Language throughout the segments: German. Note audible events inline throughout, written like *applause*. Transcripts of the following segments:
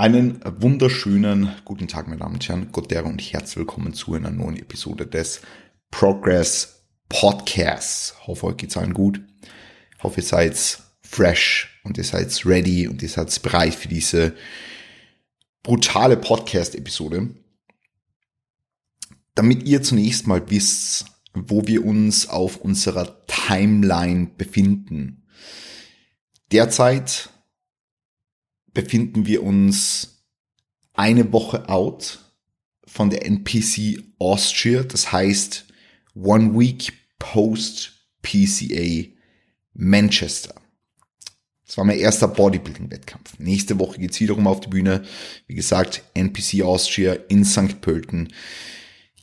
Einen wunderschönen guten Tag, meine Damen und Herren, Gottera und herzlich willkommen zu einer neuen Episode des Progress Podcasts. Hoffe, euch geht's allen gut. Hoffe, ihr seid fresh und ihr seid ready und ihr seid bereit für diese brutale Podcast-Episode. Damit ihr zunächst mal wisst, wo wir uns auf unserer Timeline befinden. Derzeit befinden wir uns eine Woche out von der NPC Austria, das heißt One Week Post PCA Manchester. Das war mein erster Bodybuilding-Wettkampf. Nächste Woche geht's wiederum auf die Bühne. Wie gesagt, NPC Austria in St. Pölten.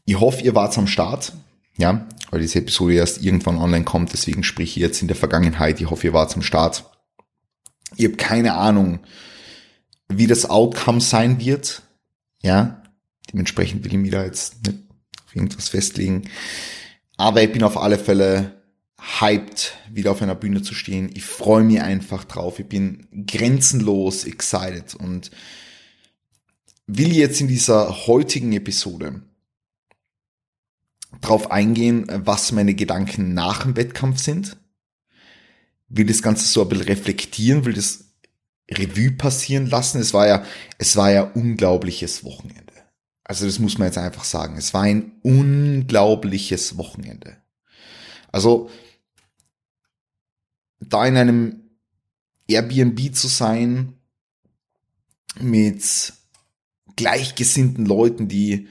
Ich hoffe, ihr wart am Start. Ja, weil diese Episode erst irgendwann online kommt. Deswegen sprich ich jetzt in der Vergangenheit. Ich hoffe, ihr wart am Start. Ihr habt keine Ahnung, wie das Outcome sein wird. Ja, dementsprechend will ich mich da jetzt nicht auf irgendwas festlegen. Aber ich bin auf alle Fälle hyped, wieder auf einer Bühne zu stehen. Ich freue mich einfach drauf. Ich bin grenzenlos excited und will jetzt in dieser heutigen Episode drauf eingehen, was meine Gedanken nach dem Wettkampf sind. Will das Ganze so ein bisschen reflektieren, will das Revue passieren lassen. Es war ja, es war ja unglaubliches Wochenende. Also das muss man jetzt einfach sagen. Es war ein unglaubliches Wochenende. Also da in einem Airbnb zu sein mit gleichgesinnten Leuten, die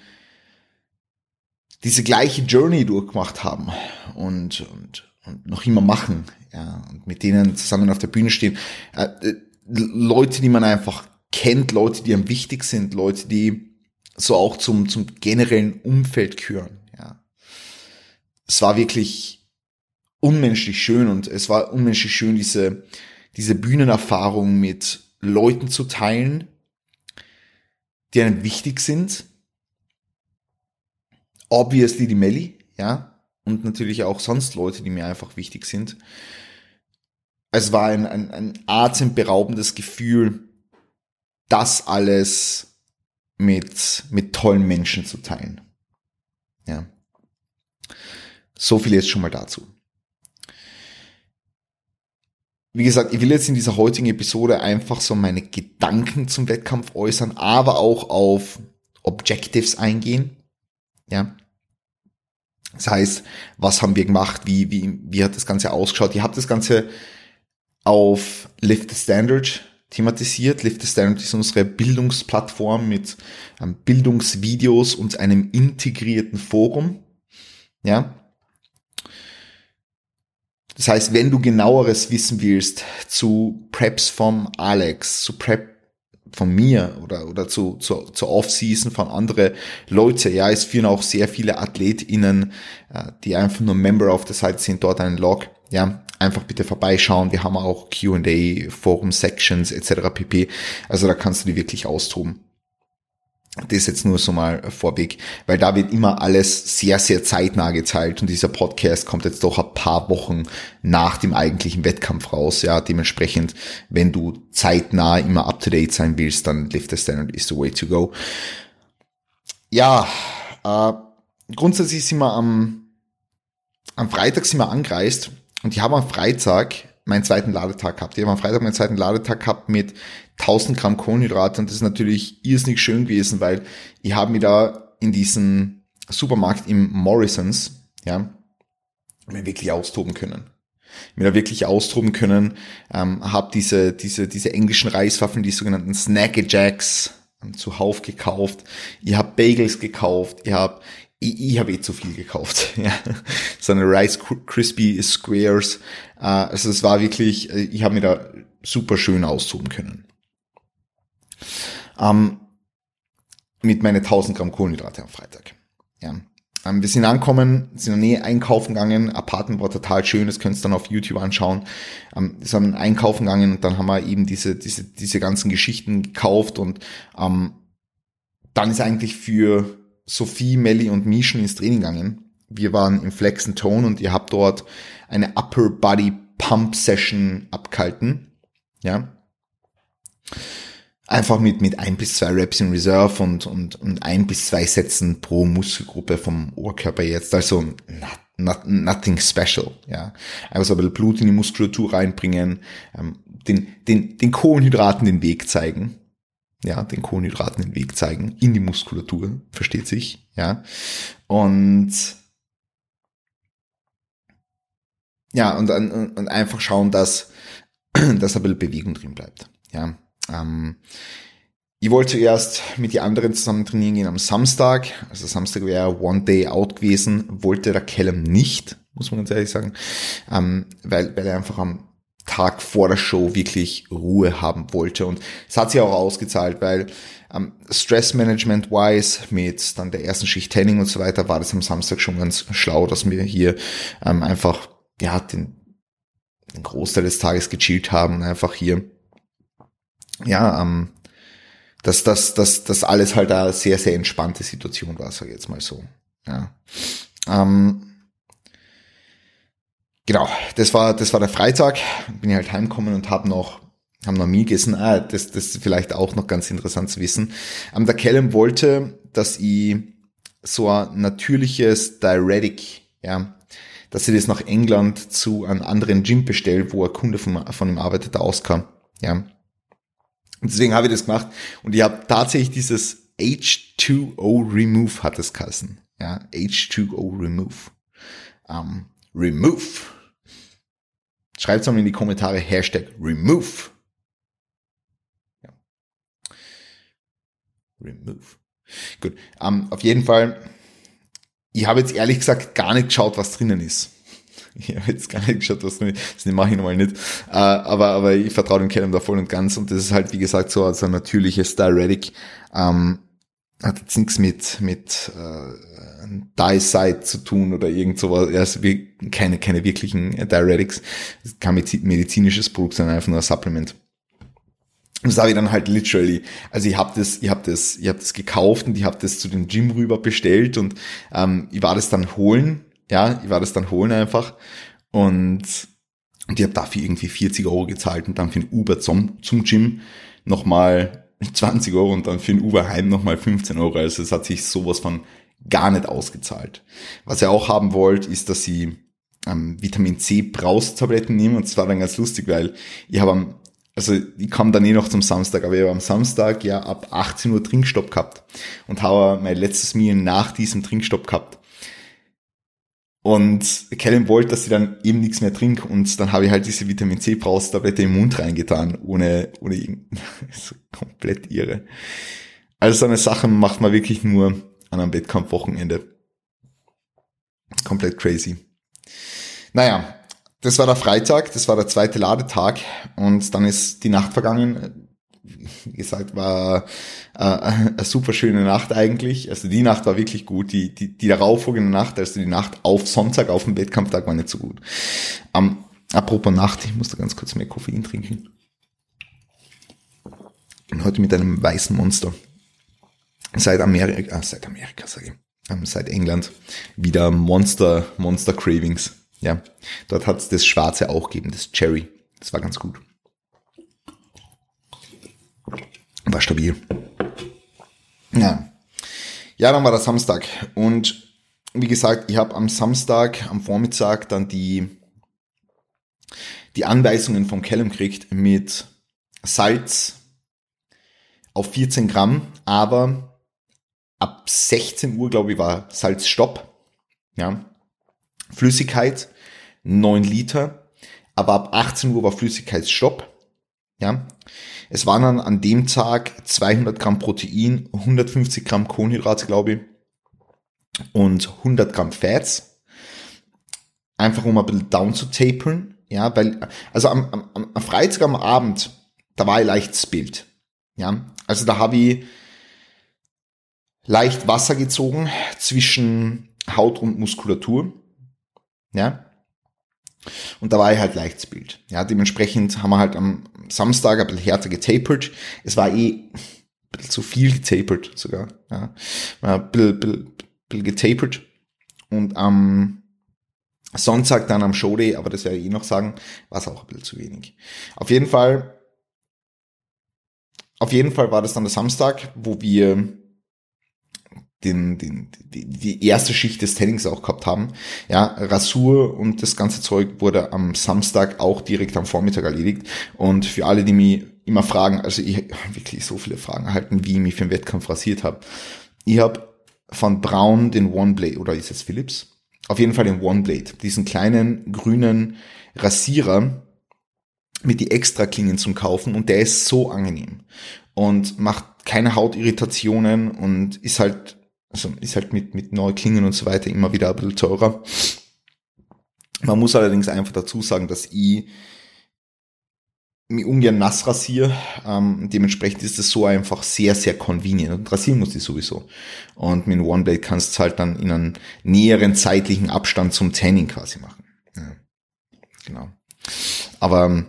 diese gleiche Journey durchgemacht haben und, und, und noch immer machen, ja, und mit denen zusammen auf der Bühne stehen. Äh, äh Leute, die man einfach kennt, Leute, die einem wichtig sind, Leute, die so auch zum, zum generellen Umfeld gehören, ja. Es war wirklich unmenschlich schön und es war unmenschlich schön, diese, diese Bühnenerfahrung mit Leuten zu teilen, die einem wichtig sind. Obviously die Melli, ja, und natürlich auch sonst Leute, die mir einfach wichtig sind es war ein, ein, ein atemberaubendes Gefühl, das alles mit, mit tollen Menschen zu teilen. Ja. So viel jetzt schon mal dazu. Wie gesagt, ich will jetzt in dieser heutigen Episode einfach so meine Gedanken zum Wettkampf äußern, aber auch auf Objectives eingehen. Ja. Das heißt, was haben wir gemacht? Wie, wie, wie hat das Ganze ausgeschaut? Ihr habt das Ganze auf Lift the Standard thematisiert. Lift the Standard ist unsere Bildungsplattform mit ähm, Bildungsvideos und einem integrierten Forum. Ja. Das heißt, wenn du genaueres wissen willst zu Preps vom Alex, zu Prep von mir oder, oder zu, zu, zur Off-Season von andere Leute. Ja, es führen auch sehr viele AthletInnen, äh, die einfach nur Member auf der Seite sind, dort einen Log. Ja, einfach bitte vorbeischauen. Wir haben auch Q&A, Forum-Sections etc. pp. Also da kannst du die wirklich austoben. Das ist jetzt nur so mal vorweg, weil da wird immer alles sehr, sehr zeitnah geteilt und dieser Podcast kommt jetzt doch ein paar Wochen nach dem eigentlichen Wettkampf raus. Ja, dementsprechend, wenn du zeitnah immer up to date sein willst, dann Lift the Standard is the way to go. Ja, äh, grundsätzlich sind wir am, am Freitag sind wir angereist und ich habe am Freitag meinen zweiten Ladetag gehabt. Ich habe am Freitag meinen zweiten Ladetag gehabt mit 1000 Gramm Kohlenhydrate und das ist natürlich irrsinnig schön gewesen, weil ich habe mir da in diesen Supermarkt im Morrisons, ja, mir wirklich austoben können. Mir da wirklich austoben können, ähm, habe diese, diese, diese englischen Reiswaffeln, die sogenannten Snack Jacks ähm, zuhauf gekauft. Ich habe Bagels gekauft, ich habe ich, ich habe eh zu viel gekauft. *laughs* Ja. So eine Rice Crispy Squares. Äh, also es war wirklich, äh, ich habe mir da super schön austoben können. Ähm, mit meine 1000 Gramm Kohlenhydrate am Freitag. Ja. Ähm, wir sind angekommen, sind in der Nähe einkaufen gegangen, Apartment war total schön, das könnt ihr dann auf YouTube anschauen. Ähm, wir sind einkaufen gegangen und dann haben wir eben diese, diese, diese ganzen Geschichten gekauft und ähm, dann ist eigentlich für Sophie, Melly und Mischen ins Training gegangen. Wir waren im Flex and Tone und ihr habt dort eine Upper Body Pump Session abgehalten. Ja. einfach mit, mit ein bis zwei Reps in Reserve und, und, und ein bis zwei Sätzen pro Muskelgruppe vom Oberkörper jetzt. Also not, not, nothing special, ja. Einfach so ein bisschen Blut in die Muskulatur reinbringen, ähm, den, den, den Kohlenhydraten den Weg zeigen. Ja, den Kohlenhydraten den Weg zeigen in die Muskulatur, versteht sich, ja. Und ja, und, und, einfach schauen, dass, *clears throat* dass ein bisschen Bewegung drin bleibt. Ja. Ähm, ich wollte zuerst mit den anderen zusammen trainieren gehen am Samstag. Also Samstag wäre One Day Out gewesen, wollte der Callum nicht, muss man ganz ehrlich sagen, ähm, weil, weil er einfach am Tag vor der Show wirklich Ruhe haben wollte. Und es hat sich auch ausgezahlt, weil ähm, Stress-Management-wise mit dann der ersten Schicht Training und so weiter war das am Samstag schon ganz schlau, dass wir hier ähm, einfach ja den, den Großteil des Tages gechillt haben und einfach hier ja, ähm, dass das, das, das alles halt eine sehr, sehr entspannte Situation war, sage ich jetzt mal so. Ja. Ähm, genau, das war, das war der Freitag. Bin ich halt heimgekommen und habe noch, haben noch Mie gegessen. Ah, das, das ist vielleicht auch noch ganz interessant zu wissen. Ähm, der Callum wollte, dass ich so ein natürliches Diuretic, ja, dass ich das nach England zu einem anderen Gym bestelle, wo ein Kunde von, von ihm arbeitet, der auskam. Ja. Und deswegen habe ich das gemacht. Und ich habe tatsächlich dieses H2O Remove hat es geheißen. Ja, H2O Remove. Um, remove. Schreibt es mal in die Kommentare Hashtag Remove. Ja. Remove. Gut. Um, auf jeden Fall. Ich habe jetzt ehrlich gesagt gar nicht geschaut, was drinnen ist. *laughs* Ich habe jetzt gar nicht geschaut, was das mache ich nochmal nicht. Äh, aber, aber ich vertraue dem Callum da voll und ganz und das ist halt, wie gesagt, so als ein natürliches Diuretic. Ähm, hat jetzt nichts mit, mit äh, Die-Side zu tun oder irgend sowas. Also keine, keine wirklichen Diuretics. Das ist kein medizinisches Produkt, sondern einfach nur ein Supplement. Und das habe ich dann halt literally, also ich habe das, ich habe das, ich habe das gekauft und ich habe das zu dem Gym rüber bestellt und ähm, ich war das dann holen ja, ich war das dann holen einfach und, und ich habe dafür irgendwie 40 Euro gezahlt und dann für ein Uber zum, zum Gym nochmal *laughs* 20 Euro und dann für ein Uber heim nochmal 15 Euro. Also es hat sich sowas von gar nicht ausgezahlt. Was ihr auch haben wollt, ist, dass sie ähm, Vitamin C Braustabletten nehmen und es war dann ganz lustig, weil ich habe am also ich kam dann eh noch zum Samstag, aber ich habe am Samstag ja ab 18 Uhr Trinkstopp gehabt und habe mein letztes Meal nach diesem Trinkstopp gehabt. Und Kellen wollte, dass ich dann eben nichts mehr trinke und dann habe ich halt diese Vitamin C Braustablette im Mund reingetan, ohne, ohne irgend, *laughs* komplett irre. Also so eine Sache macht man wirklich nur an einem Wettkampfwochenende. Komplett crazy. Naja, das war der Freitag, das war der zweite Ladetag und dann ist die Nacht vergangen wie gesagt, war äh, eine super schöne Nacht eigentlich. Also die Nacht war wirklich gut. Die, die, die darauffolgende Nacht, also die Nacht auf Sonntag, auf dem Wettkampftag, war nicht so gut. Ähm, apropos Nacht, ich muss da ganz kurz mehr Koffein trinken. Und heute mit einem weißen Monster. Seit Amerika, äh, seit Amerika, sage ich, ähm, seit England, wieder Monster, Monster Cravings. Ja, dort hat es das Schwarze auch gegeben, das Cherry. Das war ganz gut. War stabil. Ja. Ja, dann war der Samstag. Und wie gesagt, ich habe am Samstag, am Vormittag dann die, die Anweisungen vom Callum gekriegt mit Salz auf 14 Gramm, aber ab 16 Uhr, glaube ich, war Salzstopp. Ja. Flüssigkeit 9 Liter, aber ab 18 Uhr war Flüssigkeitsstopp. Ja. Es waren dann an dem Tag 200 Gramm Protein, 150 Gramm Kohlenhydrate, glaube ich, und 100 Gramm Fats. Einfach um ein bisschen down zu tapern. Ja, weil, also am, am, am Freitag am Abend, da war ich leicht Bild. Ja, also da habe ich leicht Wasser gezogen zwischen Haut und Muskulatur. Ja, und da war ich halt leicht Bild. Ja, dementsprechend haben wir halt am Samstag ein bisschen härter getapert. Es war eh ein bisschen zu viel getapert sogar. Ja, ein bisschen, bisschen, bisschen getapert. Und am Sonntag dann am Showday, aber das werde ich eh noch sagen, war es auch ein bisschen zu wenig. Auf jeden Fall auf jeden Fall war das dann der Samstag, wo wir den, den, die, die erste Schicht des Tannings auch gehabt haben. Ja, Rasur und das ganze Zeug wurde am Samstag auch direkt am Vormittag erledigt. Und für alle, die mich immer fragen, also ich habe *laughs* wirklich so viele Fragen erhalten, wie ich mich für den Wettkampf rasiert habe. Ich habe von Braun den One Blade, oder ist es Philips? Auf jeden Fall den One Blade, diesen kleinen grünen Rasierer mit die Extra-Klingen zum Kaufen und der ist so angenehm und macht keine Hautirritationen und ist halt also ist halt mit, mit Neuklingen und so weiter immer wieder ein bisschen teurer. Man muss allerdings einfach dazu sagen, dass ich mich ungern nass rasiere. Ähm, dementsprechend ist es so einfach sehr, sehr convenient. Und rasieren muss ich sowieso. Und mit One Blade kannst du halt dann in einem näheren zeitlichen Abstand zum Tanning quasi machen. Ja, genau. Aber ähm,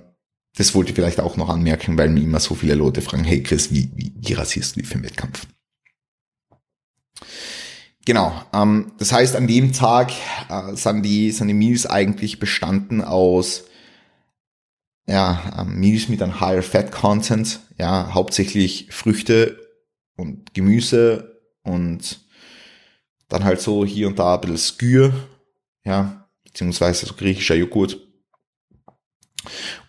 das wollte ich vielleicht auch noch anmerken, weil mir immer so viele Leute fragen, hey Chris, wie, wie, wie rasierst du dich für den Wettkampf? Genau. Ähm, das heißt, an dem Tag äh, sind die sind die Meals eigentlich bestanden aus ja ähm, Meals mit einem higher Fat Content, ja hauptsächlich Früchte und Gemüse und dann halt so hier und da ein bisschen Skür, ja beziehungsweise so griechischer Joghurt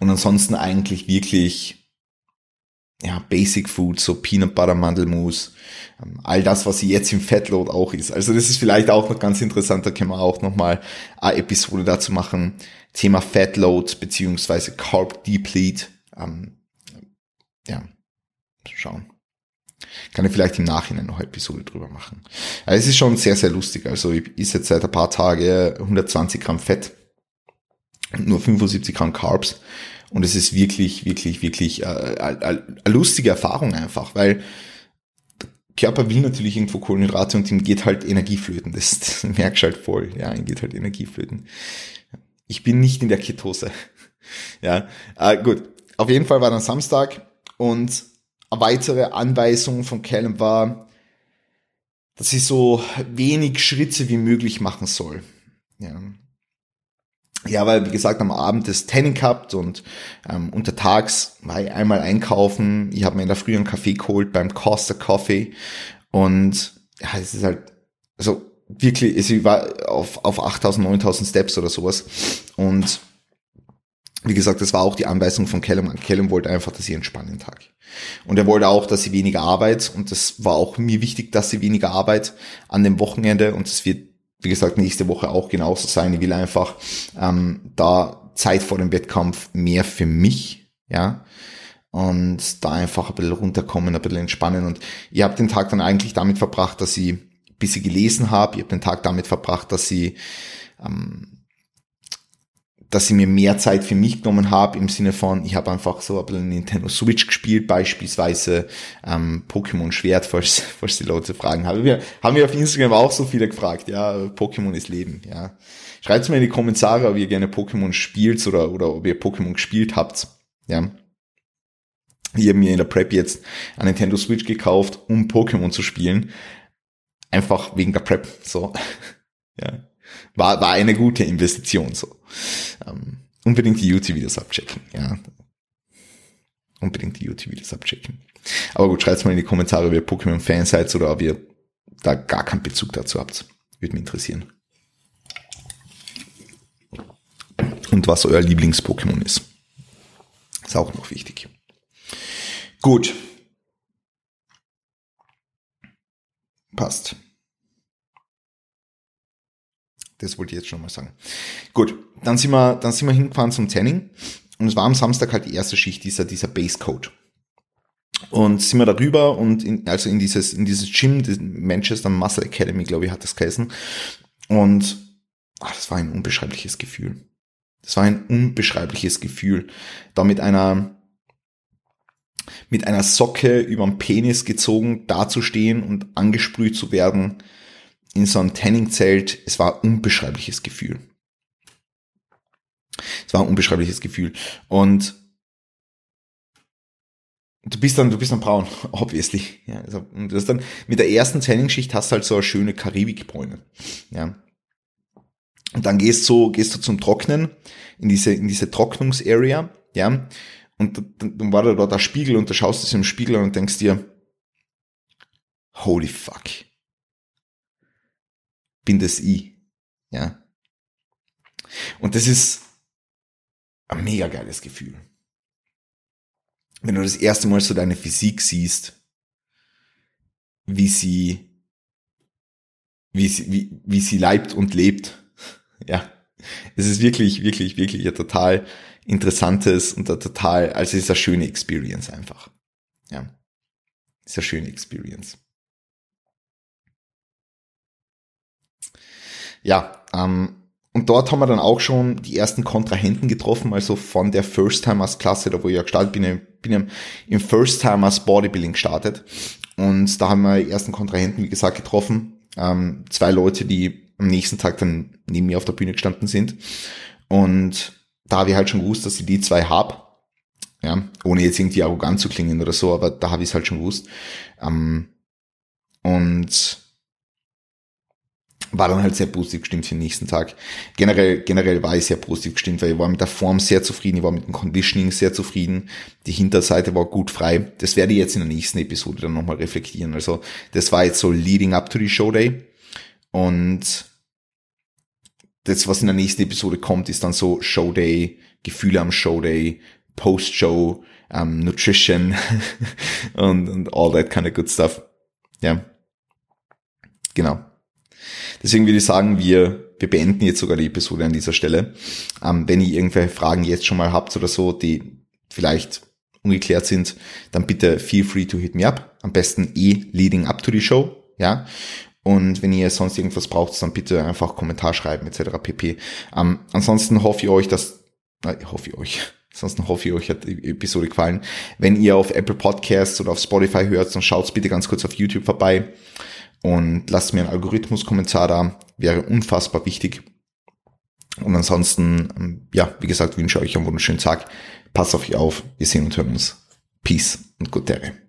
und ansonsten eigentlich wirklich ja, Basic Food, so Peanut Butter, Mandelmus, ähm, all das, was jetzt im Fatload auch ist. Also das ist vielleicht auch noch ganz interessant, da können wir auch nochmal eine Episode dazu machen. Thema Fatload beziehungsweise Carb Deplete. Ähm, ja, schauen. Kann ich vielleicht im Nachhinein noch eine Episode drüber machen. Also es ist schon sehr, sehr lustig. Also ich esse jetzt seit ein paar Tagen 120 Gramm Fett und nur 75 Gramm Carbs. Und es ist wirklich, wirklich, wirklich äh, eine lustige Erfahrung einfach, weil Körper will natürlich irgendwo Kohlenhydrate und ihm geht halt Energieflöten. Das, *laughs* das merkst du halt voll. Ja, ihm geht halt Energieflöten. Ich bin nicht in der Ketose. *laughs* ja, äh, gut. Auf jeden Fall war dann Samstag und eine weitere Anweisung von Callum war, dass ich so wenig Schritte wie möglich machen soll. Ja, ja, weil wie gesagt am Abend das Tanning gehabt und ähm, untertags war ich einmal einkaufen. Ich habe mir in der Früh einen Kaffee geholt beim Costa Coffee und ja, es ist halt also wirklich, ich war auf auf 8000, 9000 Steps oder sowas und wie gesagt, das war auch die Anweisung von Callum. Callum wollte einfach, dass ich entspanne den Tag. Und er wollte auch, dass sie weniger Arbeit und das war auch mir wichtig, dass sie weniger Arbeit an dem Wochenende und es wird wie gesagt, nächste Woche auch genauso sein. Ich will einfach ähm, da Zeit vor dem Wettkampf mehr für mich, ja, und da einfach ein bisschen runterkommen, ein bisschen entspannen. Und ich habe den Tag dann eigentlich damit verbracht, dass ich ein bisschen gelesen habe. Ich habe den Tag damit verbracht, dass ich ähm, dass ich mir mehr Zeit für mich genommen habe, im Sinne von, ich habe einfach so ein bisschen Nintendo Switch gespielt, beispielsweise ähm, Pokémon Schwert, falls, *laughs* falls die Leute fragen haben. Wir haben wir auf Instagram auch so viele gefragt, ja, Pokémon ist Leben, ja. Schreibt mir in die Kommentare, ob ihr gerne Pokémon spielt oder, oder ob ihr Pokémon gespielt habt, ja. Ich habe mir in der Prep jetzt ein Nintendo Switch gekauft, um Pokémon zu spielen. Einfach wegen der Prep, so. *laughs* ja. War, war eine gute Investition, so. Ähm, unbedingt die YouTube-Videos abchecken, ja. Unbedingt die YouTube-Videos abchecken. Aber gut, schreibt mal in die Kommentare, ob ihr Pokémon-Fan seid oder ob ihr da gar keinen Bezug dazu habt. Würde mich interessieren. Und was euer Lieblings-Pokémon ist. Ist auch noch wichtig. Gut. Passt. Das wollte ich jetzt schon mal sagen. Gut, dann sind wir, dann sind wir hingefahren zum Tanning. Und es war am Samstag halt die erste Schicht, dieser, dieser Base Code. Und sind wir darüber und in, also in dieses, in dieses Gym, Manchester Muscle Academy, glaube ich, hat das geheißen. Und ach, das war ein unbeschreibliches Gefühl. Das war ein unbeschreibliches Gefühl, da mit einer, mit einer Socke überm Penis gezogen dazustehen und angesprüht zu werden in so einem Tanning-Zelt, es war ein unbeschreibliches Gefühl. Es war ein unbeschreibliches Gefühl. Und du bist dann, du bist dann braun, *laughs* obviously. Ja, also, und das dann, mit der ersten Tanning-Schicht hast du halt so eine schöne Karibikbräune. Ja. Und dann gehst du, gehst du zum Trocknen, in diese, in diese Trocknungsarea, ja. und dann war da dort der Spiegel und da schaust du es im Spiegel und denkst dir, holy fuck. Bin das ich. Ja. Und das ist ein mega geiles Gefühl. Wenn du das erste Mal so deine Physik siehst, wie sie, wie sie, wie, wie sie leibt und lebt. *laughs* Ja. Es ist wirklich, wirklich, wirklich ein total interessantes und ein total, also es ist eine schöne Experience einfach. Ja. Es ist eine schöne Experience. Ja, ähm, und dort haben wir dann auch schon die ersten Kontrahenten getroffen, also von der First-Timers-Klasse, da wo ich ja gestartet bin, bin im First-Timers Bodybuilding gestartet. Und da haben wir die ersten Kontrahenten, wie gesagt, getroffen. Ähm, zwei Leute, die am nächsten Tag dann neben mir auf der Bühne gestanden sind. Und da habe ich halt schon gewusst, dass ich die zwei hab. Ja, ohne jetzt irgendwie arrogant zu klingen oder so, aber da habe ich es halt schon gewusst. Ähm, und war dann halt sehr positiv gestimmt für den nächsten Tag. Generell, generell war ich sehr positiv gestimmt, weil ich war mit der Form sehr zufrieden, ich war mit dem Conditioning sehr zufrieden, die Hinterseite war gut frei. Das werde ich jetzt in der nächsten Episode dann nochmal reflektieren. Also das war jetzt so leading up to the Show Day und das, was in der nächsten Episode kommt, ist dann so Show Day, Gefühle am Show Day, Post-Show, um, ähm, Nutrition *laughs* und, und all that kind of good stuff. Ja. Genau. Deswegen würde ich sagen, wir, wir beenden jetzt sogar die Episode an dieser Stelle. Ähm, wenn ihr irgendwelche Fragen jetzt schon mal habt oder so, die vielleicht ungeklärt sind, dann bitte feel free to hit me up. Am besten eh leading up to the show, ja. Und wenn ihr sonst irgendwas braucht, dann bitte einfach Kommentar schreiben etc. pp. Ähm, ansonsten hoffe ich euch, dass, äh, hoffe ich euch, *laughs* Ansonsten hoffe ich, euch hat die Episode gefallen. Wenn ihr auf Apple Podcasts oder auf Spotify hört, dann schaut bitte ganz kurz auf YouTube vorbei und lasst mir einen Algorithmus-Kommentar da, wäre unfassbar wichtig. Und ansonsten, ähm, ja, wie gesagt, wünsche euch einen wunderschönen Tag. Passt auf euch auf. Wir sehen und hören uns. Peace und Gute.